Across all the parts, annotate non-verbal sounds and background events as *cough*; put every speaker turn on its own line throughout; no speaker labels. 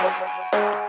Thank you.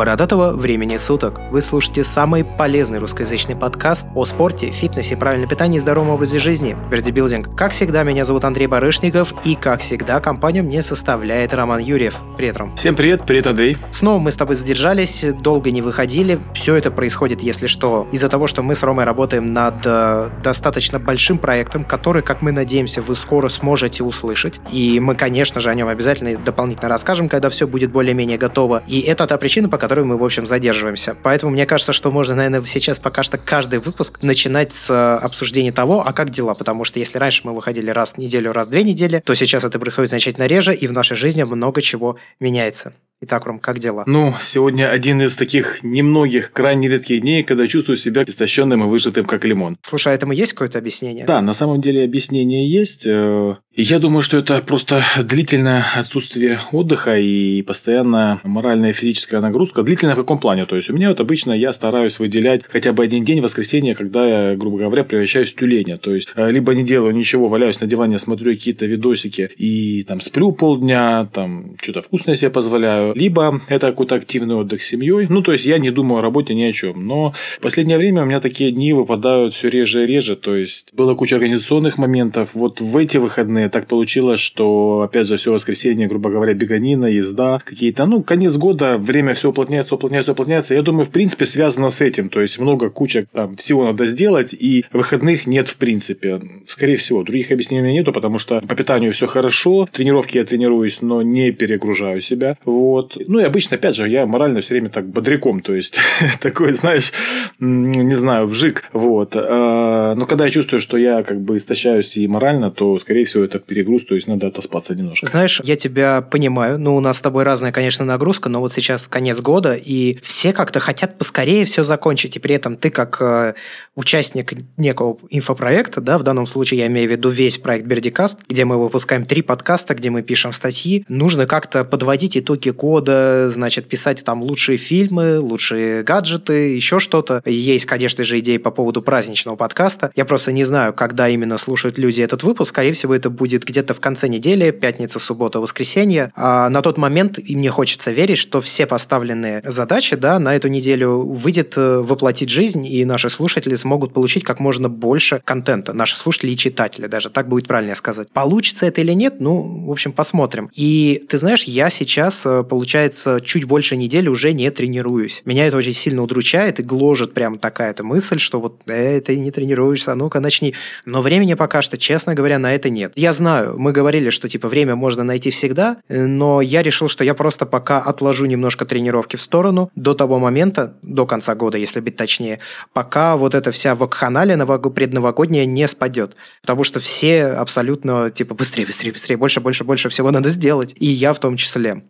Бородатого времени суток. Вы слушаете самый полезный русскоязычный подкаст о спорте, фитнесе, правильном питании и здоровом образе жизни. Бердибилдинг. Как всегда, меня зовут Андрей Барышников, и, как всегда, компанию мне составляет Роман Юрьев. Привет, Ром.
Всем привет, привет, Андрей.
Снова мы с тобой задержались, долго не выходили. Все это происходит, если что, из-за того, что мы с Ромой работаем над э, достаточно большим проектом, который, как мы надеемся, вы скоро сможете услышать. И мы, конечно же, о нем обязательно дополнительно расскажем, когда все будет более-менее готово. И это та причина, по которой которой мы, в общем, задерживаемся. Поэтому мне кажется, что можно, наверное, сейчас пока что каждый выпуск начинать с э, обсуждения того, а как дела. Потому что если раньше мы выходили раз в неделю, раз в две недели, то сейчас это происходит значительно реже, и в нашей жизни много чего меняется. Итак, Ром, как дела?
Ну, сегодня один из таких немногих, крайне редких дней, когда чувствую себя истощенным и выжатым, как лимон.
Слушай, а этому есть какое-то объяснение?
Да, на самом деле объяснение есть. Э, я думаю, что это просто длительное отсутствие отдыха и постоянная моральная и физическая нагрузка. Длительная в каком плане? То есть, у меня вот обычно я стараюсь выделять хотя бы один день в воскресенье, когда я, грубо говоря, превращаюсь в тюленя. То есть, э, либо не делаю ничего, валяюсь на диване, смотрю какие-то видосики и там сплю полдня, там что-то вкусное себе позволяю, либо это какой-то активный отдых с семьей. Ну, то есть я не думаю о работе ни о чем. Но в последнее время у меня такие дни выпадают все реже и реже. То есть было куча организационных моментов. Вот в эти выходные так получилось, что опять же все воскресенье, грубо говоря, беганина, езда, какие-то, ну, конец года, время все уплотняется, уплотняется, уплотняется. Я думаю, в принципе, связано с этим. То есть много куча там всего надо сделать, и выходных нет в принципе. Скорее всего, других объяснений нету, потому что по питанию все хорошо, тренировки я тренируюсь, но не перегружаю себя. Вот. Вот. Ну и обычно, опять же, я морально все время так бодряком, то есть *laughs* такой, знаешь, не знаю, вжик. Вот. А, но когда я чувствую, что я как бы истощаюсь и морально, то, скорее всего, это перегруз, то есть надо отоспаться немножко.
Знаешь, я тебя понимаю. Ну, у нас с тобой разная, конечно, нагрузка, но вот сейчас конец года, и все как-то хотят поскорее все закончить, и при этом ты как э, участник некого инфопроекта, да, в данном случае я имею в виду весь проект Бердикаст, где мы выпускаем три подкаста, где мы пишем статьи, нужно как-то подводить итоги года года, значит, писать там лучшие фильмы, лучшие гаджеты, еще что-то. Есть, конечно же, идеи по поводу праздничного подкаста. Я просто не знаю, когда именно слушают люди этот выпуск. Скорее всего, это будет где-то в конце недели, пятница, суббота, воскресенье. А на тот момент, и мне хочется верить, что все поставленные задачи да, на эту неделю выйдет э, воплотить жизнь, и наши слушатели смогут получить как можно больше контента. Наши слушатели и читатели даже, так будет правильнее сказать. Получится это или нет, ну, в общем, посмотрим. И ты знаешь, я сейчас получаю получается, чуть больше недели уже не тренируюсь. Меня это очень сильно удручает и гложет прям такая-то мысль, что вот э, ты не тренируешься, а ну-ка начни. Но времени пока что, честно говоря, на это нет. Я знаю, мы говорили, что типа время можно найти всегда, но я решил, что я просто пока отложу немножко тренировки в сторону до того момента, до конца года, если быть точнее, пока вот эта вся вакханалия предновогодняя не спадет. Потому что все абсолютно типа быстрее, быстрее, быстрее, больше, больше, больше всего надо сделать. И я в том числе.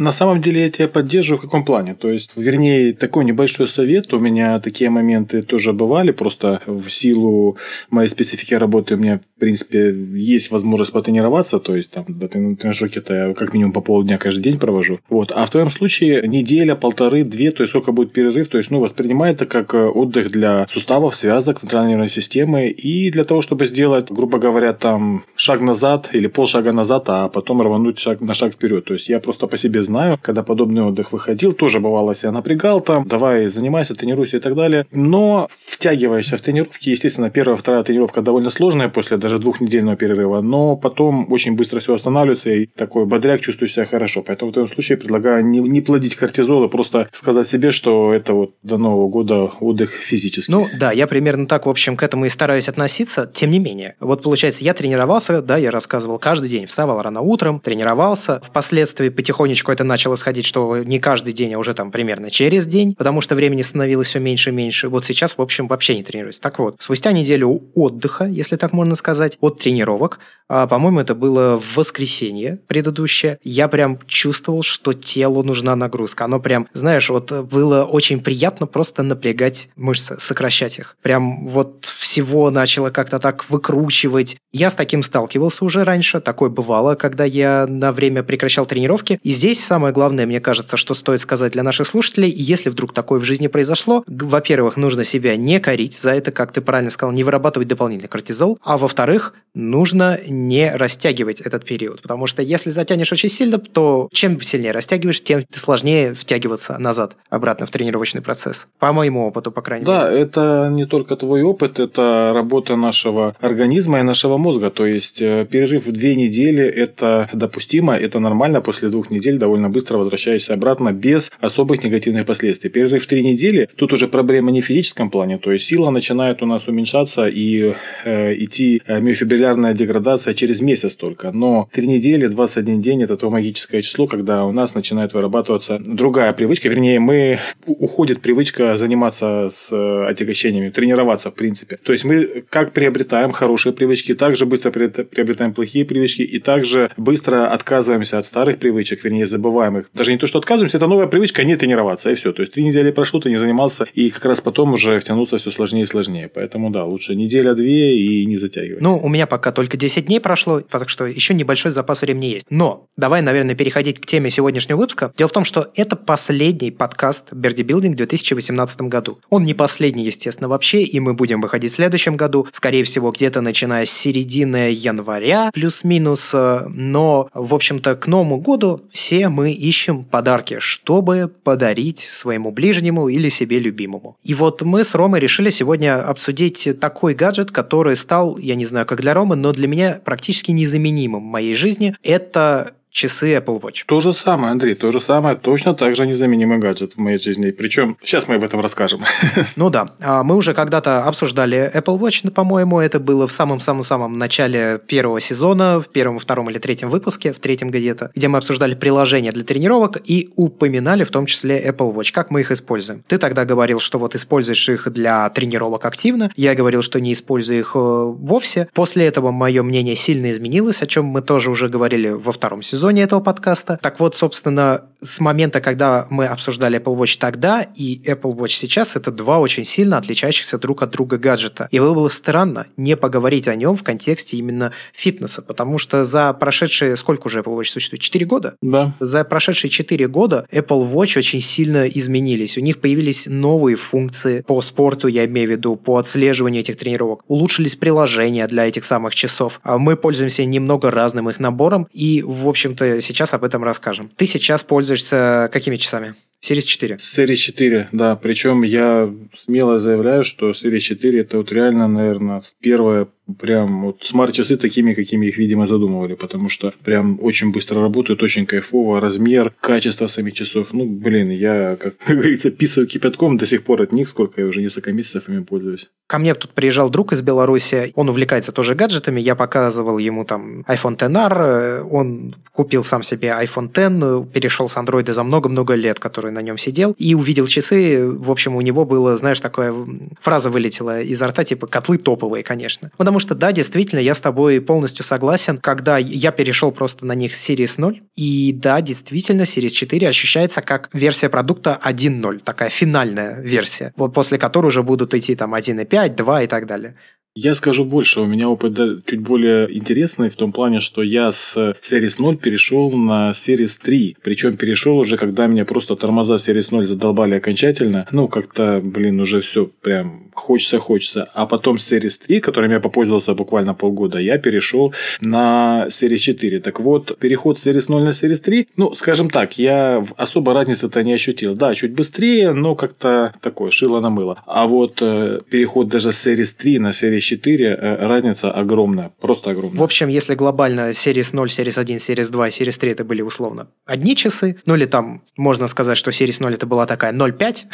На самом деле я тебя поддерживаю в каком плане? То есть, вернее, такой небольшой совет. У меня такие моменты тоже бывали. Просто в силу моей специфики работы у меня, в принципе, есть возможность потренироваться. То есть, там, на тренажерке-то я как минимум по полдня каждый день провожу. Вот. А в твоем случае неделя, полторы, две, то есть, сколько будет перерыв. То есть, ну, воспринимай это как э, отдых для суставов, связок, центральной нервной системы. И для того, чтобы сделать, грубо говоря, там, шаг назад или полшага назад, а потом рвануть шаг на шаг вперед. То есть, я просто по себе знаю, когда подобный отдых выходил, тоже бывало себя напрягал там, давай занимайся, тренируйся и так далее. Но втягиваешься в тренировки, естественно, первая, вторая тренировка довольно сложная после даже двухнедельного перерыва, но потом очень быстро все останавливается и такой бодряк чувствуешь себя хорошо. Поэтому в этом случае предлагаю не, не плодить кортизол, а просто сказать себе, что это вот до Нового года отдых физический.
Ну да, я примерно так, в общем, к этому и стараюсь относиться. Тем не менее, вот получается, я тренировался, да, я рассказывал каждый день, вставал рано утром, тренировался, впоследствии потихонечку это начало сходить, что не каждый день, а уже там примерно через день, потому что времени становилось все меньше и меньше. Вот сейчас, в общем, вообще не тренируюсь. Так вот, спустя неделю отдыха, если так можно сказать, от тренировок, а, по-моему, это было в воскресенье предыдущее, я прям чувствовал, что телу нужна нагрузка. Оно прям, знаешь, вот было очень приятно просто напрягать мышцы, сокращать их. Прям вот всего начало как-то так выкручивать. Я с таким сталкивался уже раньше, такое бывало, когда я на время прекращал тренировки. И здесь самое главное, мне кажется, что стоит сказать для наших слушателей, если вдруг такое в жизни произошло, во-первых, нужно себя не корить за это, как ты правильно сказал, не вырабатывать дополнительный кортизол, а во-вторых, нужно не растягивать этот период, потому что если затянешь очень сильно, то чем сильнее растягиваешь, тем сложнее втягиваться назад, обратно в тренировочный процесс. По моему опыту, по крайней
да,
мере.
Да, это не только твой опыт, это работа нашего организма и нашего мозга. То есть э, перерыв в две недели – это допустимо, это нормально. После двух недель довольно быстро возвращаешься обратно без особых негативных последствий. Перерыв три недели – тут уже проблема не в физическом плане, то есть сила начинает у нас уменьшаться и э, идти э, миофибриллярная деградация через месяц только. Но три недели, 21 день – это то магическое число, когда у нас начинает вырабатываться другая привычка. Вернее, мы уходит привычка заниматься с э, отягощениями, тренироваться в принципе. То есть мы как приобретаем хорошие привычки, так же быстро приобретаем плохие привычки и также быстро отказываемся от старых привычек, вернее, забываем их. Даже не то, что отказываемся, это новая привычка, не тренироваться, и все. То есть три недели прошло, ты не занимался, и как раз потом уже втянуться все сложнее и сложнее. Поэтому да, лучше неделя-две и не затягивать.
Ну, у меня пока только 10 дней прошло, так что еще небольшой запас времени есть. Но давай, наверное, переходить к теме сегодняшнего выпуска. Дело в том, что это последний подкаст Берди Билдинг в 2018 году. Он не последний, естественно, вообще, и мы будем выходить в следующем году, скорее всего, где-то начиная с середины января, плюс-минус. Но, в общем-то, к Новому году все мы ищем подарки, чтобы подарить своему ближнему или себе любимому. И вот мы с Ромой решили сегодня обсудить такой гаджет, который стал, я не знаю, как для Ромы, но для меня практически незаменимым в моей жизни. Это часы Apple Watch.
То же самое, Андрей, то же самое, точно так же незаменимый гаджет в моей жизни. Причем сейчас мы об этом расскажем. *laughs*
Ну да, а мы уже когда-то обсуждали Apple Watch, по-моему, это было в самом-самом-самом начале первого сезона, в первом, втором или третьем выпуске, в третьем где-то, где мы обсуждали приложения для тренировок и упоминали в том числе Apple Watch, как мы их используем. Ты тогда говорил, что вот используешь их для тренировок активно, я говорил, что не использую их э, вовсе. После этого мое мнение сильно изменилось, о чем мы тоже уже говорили во втором сезоне сезоне этого подкаста. Так вот, собственно, с момента, когда мы обсуждали Apple Watch тогда и Apple Watch сейчас, это два очень сильно отличающихся друг от друга гаджета. И было бы странно не поговорить о нем в контексте именно фитнеса, потому что за прошедшие, сколько уже Apple Watch существует? Четыре года?
Да.
За прошедшие четыре года Apple Watch очень сильно изменились. У них появились новые функции по спорту, я имею в виду, по отслеживанию этих тренировок. Улучшились приложения для этих самых часов. А мы пользуемся немного разным их набором, и, в общем общем-то, сейчас об этом расскажем. Ты сейчас пользуешься какими часами? Series 4.
Series 4, да. Причем я смело заявляю, что Series 4 это вот реально, наверное, первое прям вот смарт-часы такими, какими их, видимо, задумывали, потому что прям очень быстро работают, очень кайфово, размер, качество самих часов. Ну, блин, я, как, *laughs* говорится, писаю кипятком до сих пор от них, сколько я уже несколько месяцев ими пользуюсь.
Ко мне тут приезжал друг из Беларуси, он увлекается тоже гаджетами, я показывал ему там iPhone XR, он купил сам себе iPhone X, перешел с Android за много-много лет, который на нем сидел, и увидел часы, в общем, у него было, знаешь, такая фраза вылетела изо рта, типа, котлы топовые, конечно. Потому что, да, действительно, я с тобой полностью согласен, когда я перешел просто на них Series 0, и да, действительно, Series 4 ощущается как версия продукта 1.0, такая финальная версия, вот после которой уже будут идти там 1.5, 2 и так далее.
Я скажу больше, у меня опыт чуть более интересный в том плане, что я с Series 0 перешел на Series 3. Причем перешел уже, когда меня просто тормоза Series 0 задолбали окончательно. Ну, как-то, блин, уже все прям хочется, хочется. А потом Series 3, которым я попользовался буквально полгода, я перешел на Series 4. Так вот, переход с Series 0 на Series 3, ну, скажем так, я особо разницы-то не ощутил. Да, чуть быстрее, но как-то такое, шило на мыло. А вот э, переход даже с Series 3 на Series 4, э, разница огромная, просто огромная.
В общем, если глобально Series 0, Series 1, Series 2 Series 3 это были условно одни часы, ну или там можно сказать, что Series 0 это была такая 0,5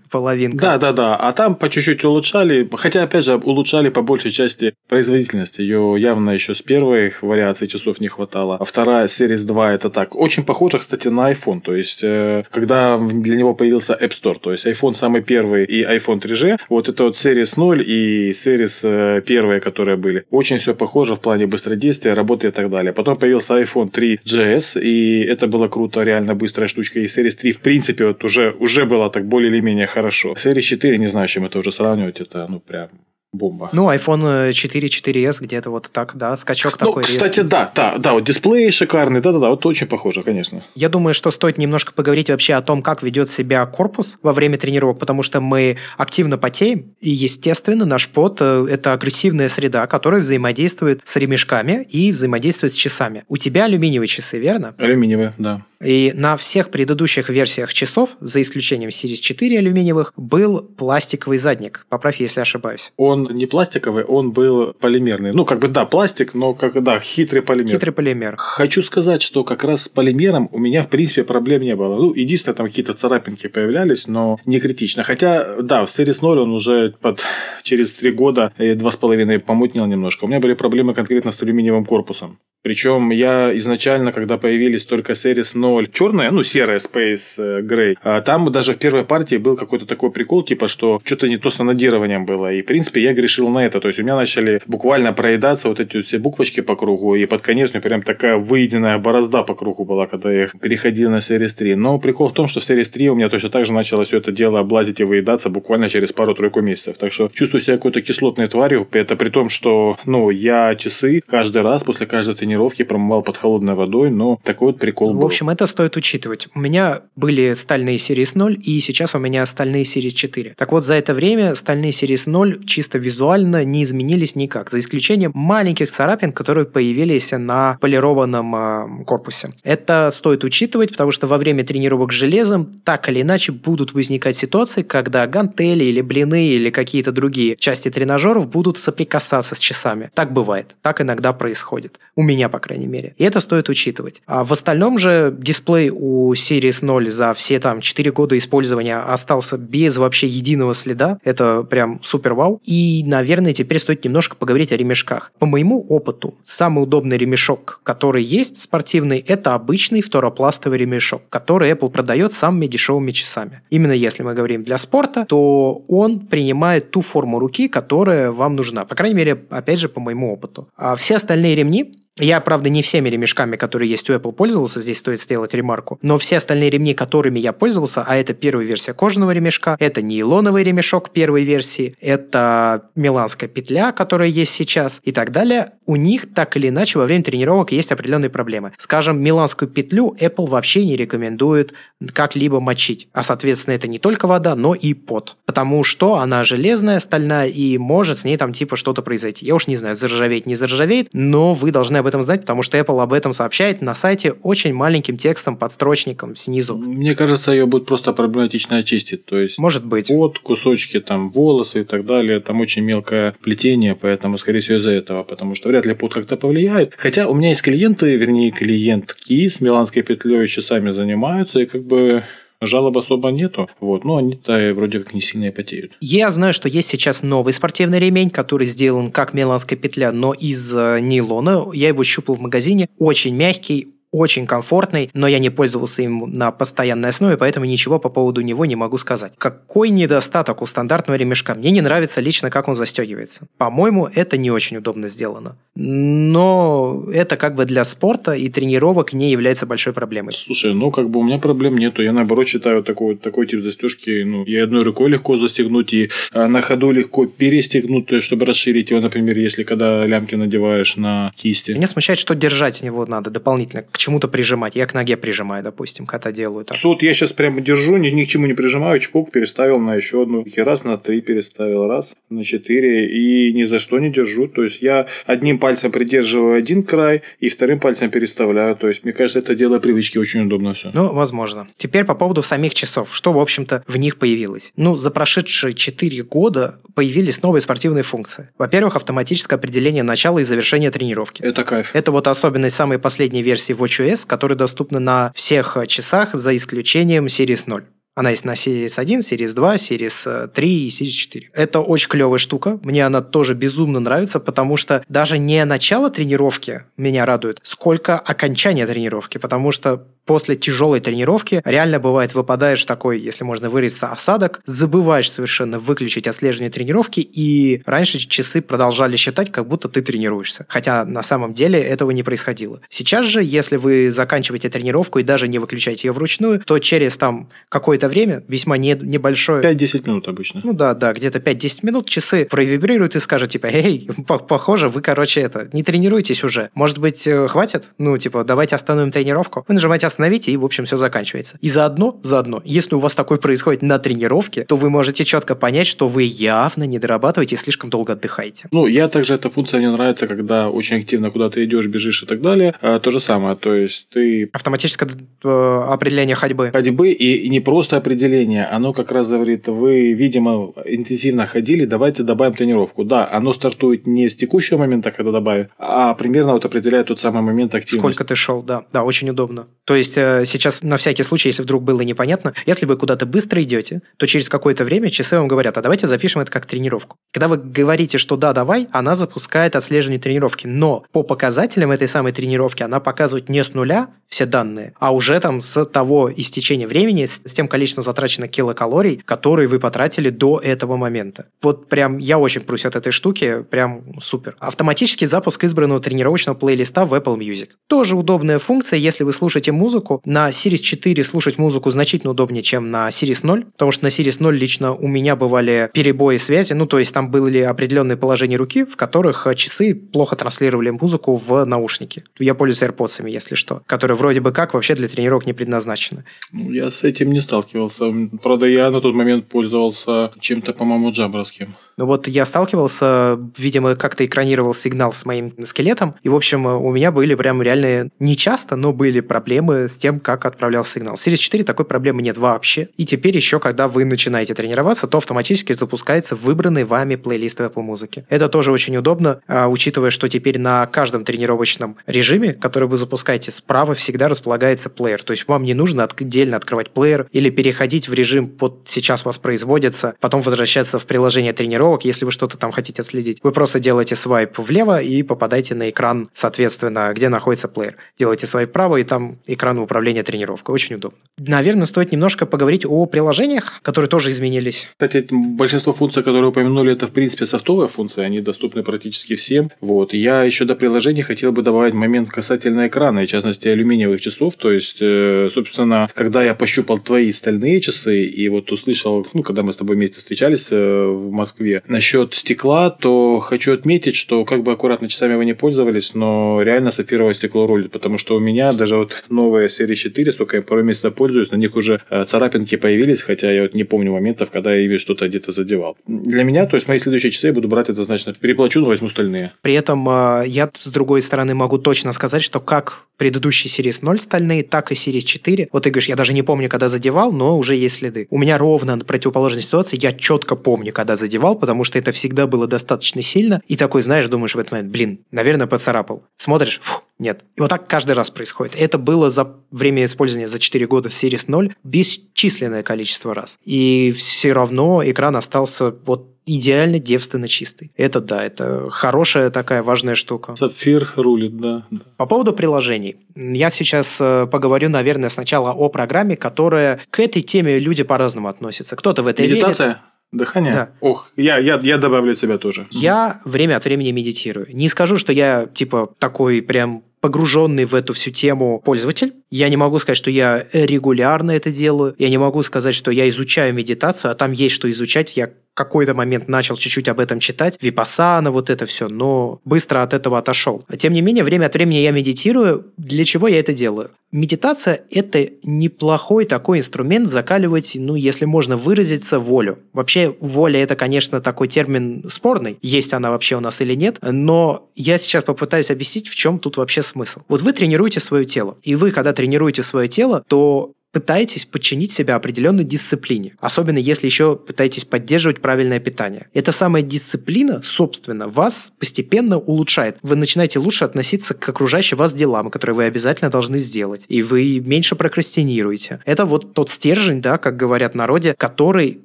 *laughs* половинка.
Да, да, да. А там по чуть-чуть улучшали, хотя, опять же, улучшали по большей части производительность. Ее явно еще с первой вариации часов не хватало. А вторая, Series 2, это так. Очень похоже, кстати, на iPhone. То есть, э, когда для него появился App Store, то есть, iPhone самый первый и iPhone 3G, вот это вот Series 0 и Series э, первые, которые были. Очень все похоже в плане быстродействия, работы и так далее. Потом появился iPhone 3 GS, и это было круто, реально быстрая штучка. И Series 3, в принципе, вот уже, уже было так более или менее хорошо. Series 4, не знаю, чем это уже сравнивать, это, ну, прям бомба.
Ну, iPhone 4, 4S где-то вот так, да, скачок
ну,
такой
кстати,
резкий.
да, да, да, вот дисплей шикарный, да-да-да, вот очень похоже, конечно.
Я думаю, что стоит немножко поговорить вообще о том, как ведет себя корпус во время тренировок, потому что мы активно потеем, и, естественно, наш пот э, – это агрессивная среда, которая взаимодействует с ремешками и взаимодействует с часами. У тебя алюминиевые часы, верно?
Алюминиевые, да.
И на всех предыдущих версиях часов, за исключением Series 4 алюминиевых, был пластиковый задник. Поправь, если ошибаюсь.
Он не пластиковый, он был полимерный. Ну, как бы, да, пластик, но, как да, хитрый полимер.
Хитрый полимер.
Хочу сказать, что как раз с полимером у меня, в принципе, проблем не было. Ну, единственное, там какие-то царапинки появлялись, но не критично. Хотя, да, в Series 0 он уже под, через три года, и два с половиной помутнел немножко. У меня были проблемы конкретно с алюминиевым корпусом. Причем я изначально, когда появились только Series 0 черная, ну, серая Space э, Gray, а там даже в первой партии был какой-то такой прикол, типа, что что-то не то с анодированием было. И, в принципе, я грешил на это. То есть, у меня начали буквально проедаться вот эти все буквочки по кругу, и под конец у меня прям такая выеденная борозда по кругу была, когда я переходил на Series 3. Но прикол в том, что в Series 3 у меня точно так же начало все это дело облазить и выедаться буквально через пару-тройку месяцев. Так что чувствую себя какой-то кислотной тварью. Это при том, что, ну, я часы каждый раз после каждой тренировки промывал под холодной водой, но такой вот прикол
В
был.
общем, это стоит учитывать. У меня были стальные Series 0, и сейчас у меня стальные Series 4. Так вот, за это время стальные Series 0 чисто визуально не изменились никак, за исключением маленьких царапин, которые появились на полированном э, корпусе. Это стоит учитывать, потому что во время тренировок с железом так или иначе будут возникать ситуации, когда гантели или блины или какие-то другие части тренажеров будут соприкасаться с часами. Так бывает. Так иногда происходит. У меня, по крайней мере. И это стоит учитывать. А в остальном же дисплей у Series 0 за все там 4 года использования остался без вообще единого следа. Это прям супер вау. И, наверное, теперь стоит немножко поговорить о ремешках. По моему опыту, самый удобный ремешок, который есть спортивный, это обычный второпластовый ремешок, который Apple продает самыми дешевыми часами. Именно если мы говорим для спорта, то он принимает ту форму руки, которая вам нужна. По крайней мере, опять же, по моему опыту. А все остальные ремни я, правда, не всеми ремешками, которые есть у Apple, пользовался, здесь стоит сделать ремарку, но все остальные ремни, которыми я пользовался, а это первая версия кожаного ремешка, это нейлоновый ремешок первой версии, это миланская петля, которая есть сейчас и так далее, у них так или иначе во время тренировок есть определенные проблемы. Скажем, миланскую петлю Apple вообще не рекомендует как-либо мочить, а, соответственно, это не только вода, но и пот, потому что она железная, стальная, и может с ней там типа что-то произойти. Я уж не знаю, заржаветь, не заржавеет, но вы должны об этом знать, потому что Apple об этом сообщает на сайте очень маленьким текстом, подстрочником снизу.
Мне кажется, ее будет просто проблематично очистить. То есть
Может быть.
Вот кусочки, там, волосы и так далее, там очень мелкое плетение, поэтому, скорее всего, из-за этого, потому что вряд ли пот как-то повлияет. Хотя у меня есть клиенты, вернее, клиентки с миланской петлей часами занимаются, и как бы жалоб особо нету, вот, но они-то вроде как не сильно и потеют.
Я знаю, что есть сейчас новый спортивный ремень, который сделан как меланская петля, но из э, нейлона. Я его щупал в магазине. Очень мягкий, очень комфортный, но я не пользовался им на постоянной основе, поэтому ничего по поводу него не могу сказать. Какой недостаток у стандартного ремешка? Мне не нравится лично, как он застегивается. По-моему, это не очень удобно сделано. Но это как бы для спорта и тренировок не является большой проблемой.
Слушай, ну как бы у меня проблем нету. Я наоборот считаю такой, такой тип застежки, ну, и одной рукой легко застегнуть, и а, на ходу легко перестегнуть, то есть, чтобы расширить его, например, если когда лямки надеваешь на кисти.
Меня смущает, что держать его надо дополнительно к чему-то прижимать. Я к ноге прижимаю, допустим, когда делаю так.
Вот я сейчас прямо держу, ни, ни к чему не прижимаю, чпок, переставил на еще одну. И раз на три переставил, раз на четыре. И ни за что не держу. То есть я одним пальцем придерживаю один край и вторым пальцем переставляю. То есть мне кажется, это дело привычки очень удобно все.
Ну, возможно. Теперь по поводу самих часов. Что, в общем-то, в них появилось? Ну, за прошедшие 4 года появились новые спортивные функции. Во-первых, автоматическое определение начала и завершения тренировки.
Это кайф.
Это вот особенность самой последней версии Watch WatchOS, который доступна на всех часах за исключением Series 0. Она есть на Series 1, Series 2, Series 3 и Series 4. Это очень клевая штука. Мне она тоже безумно нравится, потому что даже не начало тренировки меня радует, сколько окончание тренировки. Потому что после тяжелой тренировки реально бывает выпадаешь такой, если можно выразиться, осадок, забываешь совершенно выключить отслеживание тренировки, и раньше часы продолжали считать, как будто ты тренируешься. Хотя на самом деле этого не происходило. Сейчас же, если вы заканчиваете тренировку и даже не выключаете ее вручную, то через там какое-то время, весьма не, небольшое...
5-10 минут обычно.
Ну да, да, где-то 5-10 минут часы провибрируют и скажут, типа, эй, похоже, вы, короче, это, не тренируетесь уже. Может быть, э, хватит? Ну, типа, давайте остановим тренировку. Вы нажимаете остановите, и, в общем, все заканчивается. И заодно, заодно, если у вас такое происходит на тренировке, то вы можете четко понять, что вы явно не дорабатываете и слишком долго отдыхаете.
Ну, я также, эта функция мне нравится, когда очень активно куда-то идешь, бежишь и так далее. А, то же самое, то есть ты...
Автоматическое э, определение ходьбы.
Ходьбы и, и не просто определение, оно как раз говорит, вы, видимо, интенсивно ходили, давайте добавим тренировку. Да, оно стартует не с текущего момента, когда добавим, а примерно вот определяет тот самый момент активности.
Сколько ты шел, да. Да, очень удобно. То есть э, сейчас на всякий случай, если вдруг было непонятно, если вы куда-то быстро идете, то через какое-то время часы вам говорят, а давайте запишем это как тренировку. Когда вы говорите, что да, давай, она запускает отслеживание тренировки. Но по показателям этой самой тренировки она показывает не с нуля все данные, а уже там с того истечения времени, с тем количеством затраченных килокалорий, которые вы потратили до этого момента. Вот прям я очень прусь от этой штуки, прям супер. Автоматический запуск избранного тренировочного плейлиста в Apple Music. Тоже удобная функция, если вы слушаете музыку. На Series 4 слушать музыку значительно удобнее, чем на Series 0, потому что на Series 0 лично у меня бывали перебои связи, ну то есть там были определенные положения руки, в которых часы плохо транслировали музыку в наушники. Я пользуюсь AirPods, если что, которые вроде бы как вообще для тренировок не предназначены.
Ну, я с этим не сталкивался. Правда, я на тот момент пользовался чем-то, по-моему, джабровским.
Ну вот я сталкивался, видимо, как-то экранировал сигнал с моим скелетом, и, в общем, у меня были прям реально не часто, но были проблемы с тем, как отправлял сигнал. Series 4 такой проблемы нет вообще. И теперь еще, когда вы начинаете тренироваться, то автоматически запускается выбранный вами плейлист в Apple Music. Это тоже очень удобно, а, учитывая, что теперь на каждом тренировочном режиме, который вы запускаете, справа всегда располагается плеер. То есть вам не нужно отдельно открывать плеер или переходить в режим вот сейчас воспроизводится, потом возвращаться в приложение тренировок, если вы что-то там хотите отследить. Вы просто делаете свайп влево и попадаете на экран, соответственно, где находится плеер. Делаете свайп вправо, и там экран управления тренировкой. Очень удобно. Наверное, стоит немножко поговорить о приложениях, которые тоже изменились.
Кстати, большинство функций, которые упомянули, это, в принципе, софтовые функции. Они доступны практически всем. Вот. Я еще до приложений хотел бы добавить момент касательно экрана, и в частности, алюминиевых часов. То есть, э, собственно, когда я пощупал твои стальные часы, и вот услышал, ну, когда мы с тобой вместе встречались э, в Москве, насчет стекла, то хочу отметить, что как бы аккуратно часами вы не пользовались, но реально сапфировое стекло рулит, потому что у меня даже вот новая серия 4, сколько я пару месяцев пользуюсь, на них уже э, царапинки появились, хотя я вот не помню моментов, когда я ими что-то где-то задевал. Для меня, то есть мои следующие часы я буду брать это, значит, переплачу, но возьму стальные.
При этом я, с другой стороны, могу точно сказать, что как предыдущий Series 0 стальные, так и Series 4. Вот ты говоришь, я даже не помню, когда задевал, но уже есть следы. У меня ровно противоположная ситуация, я четко помню, когда задевал, потому что это всегда было достаточно сильно. И такой, знаешь, думаешь в этот момент, блин, наверное, поцарапал. Смотришь, фу, нет. И вот так каждый раз происходит. Это было за время использования за 4 года Series 0 бесчисленное количество раз. И все равно экран остался вот идеально девственно чистый. Это да, это хорошая такая важная штука.
Сапфир рулит, да.
По поводу приложений. Я сейчас э, поговорю, наверное, сначала о программе, которая к этой теме люди по-разному относятся. Кто-то в это
Медитация?
верит.
Дыхание?
Да.
Ох, я, я, я добавлю тебя тоже.
Я время от времени медитирую. Не скажу, что я типа такой прям погруженный в эту всю тему пользователь. Я не могу сказать, что я регулярно это делаю. Я не могу сказать, что я изучаю медитацию, а там есть что изучать. Я какой-то момент начал чуть-чуть об этом читать, випасана, вот это все, но быстро от этого отошел. Тем не менее, время от времени я медитирую. Для чего я это делаю? Медитация – это неплохой такой инструмент закаливать, ну, если можно выразиться, волю. Вообще, воля – это, конечно, такой термин спорный, есть она вообще у нас или нет, но я сейчас попытаюсь объяснить, в чем тут вообще смысл. Вот вы тренируете свое тело, и вы, когда тренируете свое тело, то пытаетесь подчинить себя определенной дисциплине, особенно если еще пытаетесь поддерживать правильное питание. Эта самая дисциплина, собственно, вас постепенно улучшает. Вы начинаете лучше относиться к окружающим вас делам, которые вы обязательно должны сделать, и вы меньше прокрастинируете. Это вот тот стержень, да, как говорят народе, который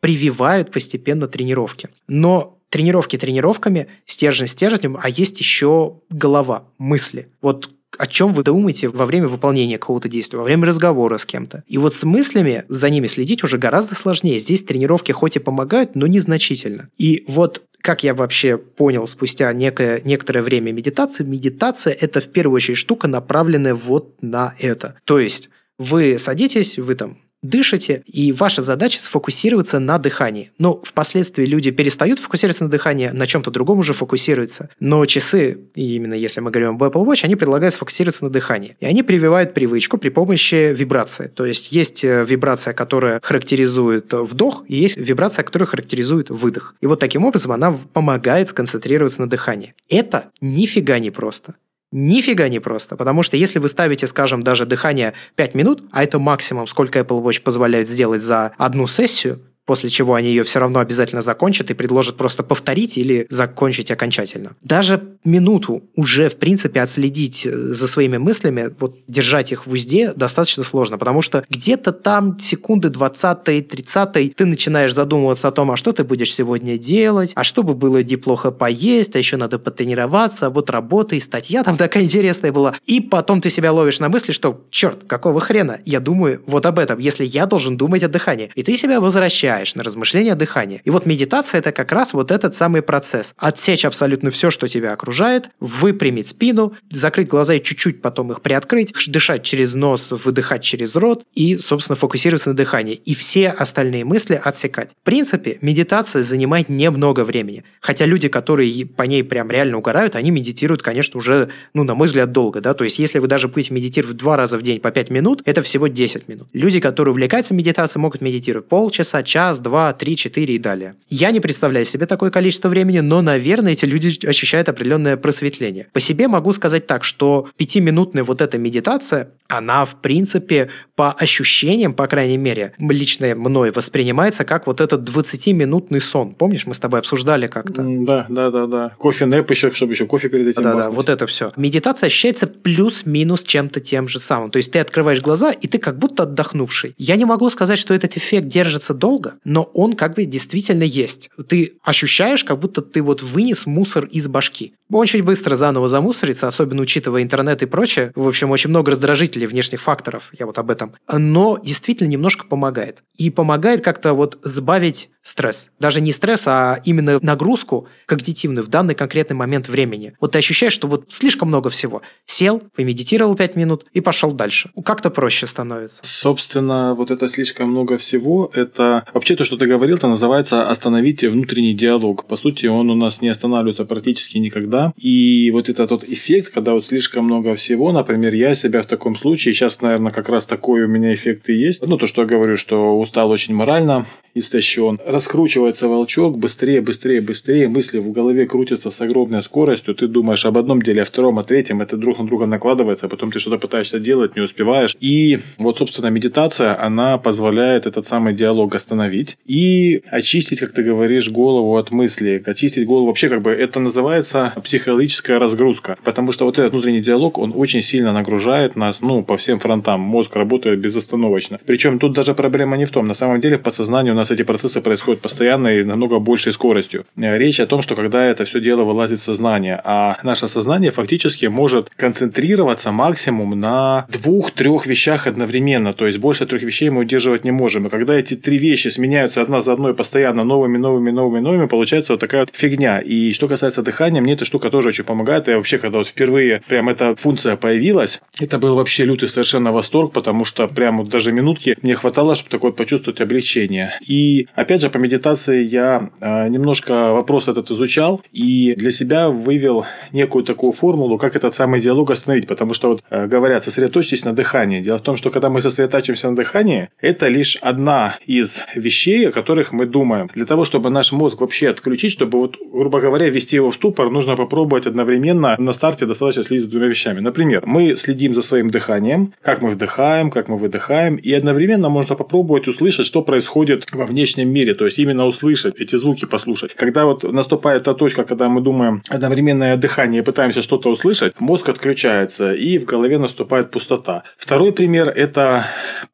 прививают постепенно тренировки. Но тренировки тренировками, стержень стержнем, а есть еще голова, мысли. Вот о чем вы думаете во время выполнения какого-то действия, во время разговора с кем-то. И вот с мыслями за ними следить уже гораздо сложнее. Здесь тренировки хоть и помогают, но незначительно. И вот как я вообще понял спустя некое, некоторое время медитации, медитация – это в первую очередь штука, направленная вот на это. То есть вы садитесь, вы там дышите, и ваша задача сфокусироваться на дыхании. Но впоследствии люди перестают фокусироваться на дыхании, на чем-то другом уже фокусируются. Но часы, именно если мы говорим об Apple Watch, они предлагают сфокусироваться на дыхании. И они прививают привычку при помощи вибрации. То есть есть э, вибрация, которая характеризует вдох, и есть вибрация, которая характеризует выдох. И вот таким образом она помогает сконцентрироваться на дыхании. Это нифига не просто. Нифига не просто, потому что если вы ставите, скажем, даже дыхание 5 минут, а это максимум, сколько Apple Watch позволяет сделать за одну сессию, после чего они ее все равно обязательно закончат и предложат просто повторить или закончить окончательно. Даже минуту уже, в принципе, отследить э, за своими мыслями, вот держать их в узде достаточно сложно, потому что где-то там секунды 20-30 ты начинаешь задумываться о том, а что ты будешь сегодня делать, а чтобы было неплохо поесть, а еще надо потренироваться, а вот работа и статья там *laughs* такая интересная была. И потом ты себя ловишь на мысли, что, черт, какого хрена, я думаю вот об этом, если я должен думать о дыхании. И ты себя возвращаешь отвлекаешь на размышления дыхания. И вот медитация – это как раз вот этот самый процесс. Отсечь абсолютно все, что тебя окружает, выпрямить спину, закрыть глаза и чуть-чуть потом их приоткрыть, дышать через нос, выдыхать через рот и, собственно, фокусироваться на дыхании. И все остальные мысли отсекать. В принципе, медитация занимает немного времени. Хотя люди, которые по ней прям реально угорают, они медитируют, конечно, уже, ну, на мой взгляд, долго, да, то есть если вы даже будете медитировать два раза в день по 5 минут, это всего 10 минут. Люди, которые увлекаются медитацией, могут медитировать полчаса, час, час, два, три, четыре и далее. Я не представляю себе такое количество времени, но, наверное, эти люди ощущают определенное просветление. По себе могу сказать так, что пятиминутная вот эта медитация, она, в принципе, по ощущениям, по крайней мере, лично мной воспринимается как вот этот 20-минутный сон. Помнишь, мы с тобой обсуждали как-то?
Да, да, да, да. Кофе нэп еще, чтобы еще кофе перед этим
Да, да, вот это все. Медитация ощущается плюс-минус чем-то тем же самым. То есть ты открываешь глаза, и ты как будто отдохнувший. Я не могу сказать, что этот эффект держится долго, но он как бы действительно есть. Ты ощущаешь, как будто ты вот вынес мусор из башки. Он чуть быстро заново замусорится, особенно учитывая интернет и прочее. В общем, очень много раздражителей внешних факторов, я вот об этом. Но действительно немножко помогает. И помогает как-то вот сбавить стресс. Даже не стресс, а именно нагрузку когнитивную в данный конкретный момент времени. Вот ты ощущаешь, что вот слишком много всего. Сел, помедитировал 5 минут и пошел дальше. Как-то проще становится.
Собственно, вот это слишком много всего, это вообще то, что ты говорил, это называется остановить внутренний диалог. По сути, он у нас не останавливается практически никогда да, и вот этот тот эффект, когда вот слишком много всего, например, я себя в таком случае, сейчас, наверное, как раз такой у меня эффект и есть, ну, то, что я говорю, что устал очень морально, истощен. Раскручивается волчок быстрее, быстрее, быстрее, мысли в голове крутятся с огромной скоростью, ты думаешь об одном деле, о втором, о третьем, это друг на друга накладывается, а потом ты что-то пытаешься делать, не успеваешь. И вот, собственно, медитация, она позволяет этот самый диалог остановить и очистить, как ты говоришь, голову от мыслей, очистить голову. Вообще, как бы, это называется психологическая разгрузка, потому что вот этот внутренний диалог, он очень сильно нагружает нас, ну, по всем фронтам. Мозг работает безостановочно. Причем тут даже проблема не в том, на самом деле в подсознании у нас эти процессы происходят постоянно и намного большей скоростью. Речь о том, что когда это все дело вылазит в сознание, а наше сознание фактически может концентрироваться максимум на двух-трех вещах одновременно, то есть больше трех вещей мы удерживать не можем. И когда эти три вещи сменяются одна за одной постоянно новыми, новыми, новыми, новыми, получается вот такая вот фигня. И что касается дыхания, мне эта штука тоже очень помогает. И вообще, когда вот впервые прям эта функция появилась, это был вообще лютый совершенно восторг, потому что прям вот даже минутки мне хватало, чтобы такое почувствовать облегчение. И опять же, по медитации я э, немножко вопрос этот изучал и для себя вывел некую такую формулу, как этот самый диалог остановить. Потому что вот э, говорят, сосредоточьтесь на дыхании. Дело в том, что когда мы сосредотачиваемся на дыхании, это лишь одна из вещей, о которых мы думаем. Для того, чтобы наш мозг вообще отключить, чтобы вот, грубо говоря, ввести его в ступор, нужно попробовать одновременно на старте достаточно следить за двумя вещами. Например, мы следим за своим дыханием, как мы вдыхаем, как мы выдыхаем, и одновременно можно попробовать услышать, что происходит во внешнем мире. То есть именно услышать эти звуки, послушать. Когда вот наступает та точка, когда мы думаем одновременное дыхание пытаемся что-то услышать, мозг отключается и в голове наступает пустота. Второй пример – это